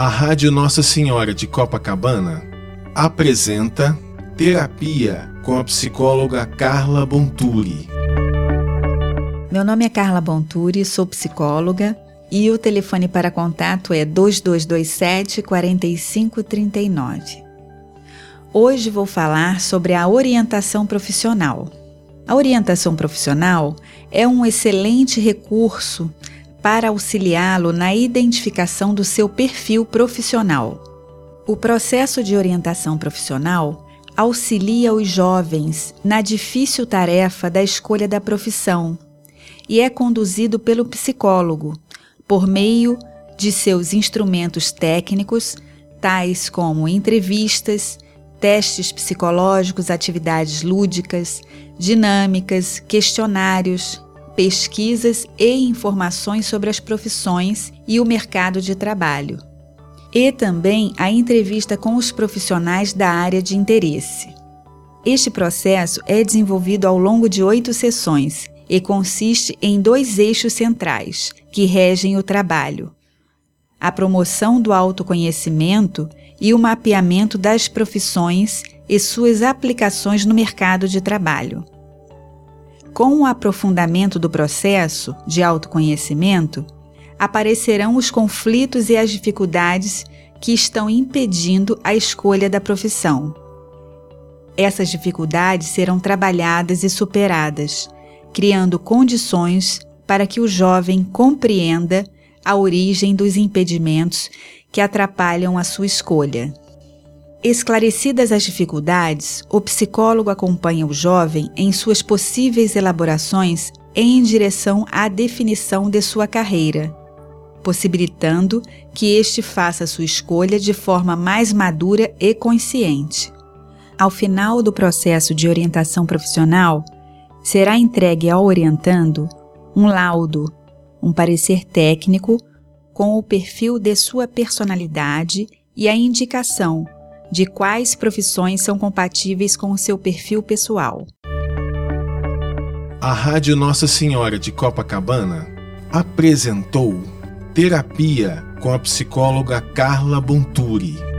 A Rádio Nossa Senhora de Copacabana apresenta Terapia com a psicóloga Carla Bonturi. Meu nome é Carla Bonturi, sou psicóloga e o telefone para contato é 2227 4539. Hoje vou falar sobre a orientação profissional. A orientação profissional é um excelente recurso para auxiliá-lo na identificação do seu perfil profissional. O processo de orientação profissional auxilia os jovens na difícil tarefa da escolha da profissão e é conduzido pelo psicólogo por meio de seus instrumentos técnicos, tais como entrevistas, testes psicológicos, atividades lúdicas, dinâmicas, questionários, pesquisas e informações sobre as profissões e o mercado de trabalho. E também a entrevista com os profissionais da área de interesse. Este processo é desenvolvido ao longo de oito sessões e consiste em dois eixos centrais que regem o trabalho: a promoção do autoconhecimento e o mapeamento das profissões e suas aplicações no mercado de trabalho. Com o aprofundamento do processo de autoconhecimento, aparecerão os conflitos e as dificuldades que estão impedindo a escolha da profissão. Essas dificuldades serão trabalhadas e superadas, criando condições para que o jovem compreenda a origem dos impedimentos que atrapalham a sua escolha. Esclarecidas as dificuldades, o psicólogo acompanha o jovem em suas possíveis elaborações em direção à definição de sua carreira, possibilitando que este faça sua escolha de forma mais madura e consciente. Ao final do processo de orientação profissional, será entregue ao orientando um laudo, um parecer técnico com o perfil de sua personalidade e a indicação de quais profissões são compatíveis com o seu perfil pessoal. A Rádio Nossa Senhora de Copacabana apresentou Terapia com a psicóloga Carla Bonturi.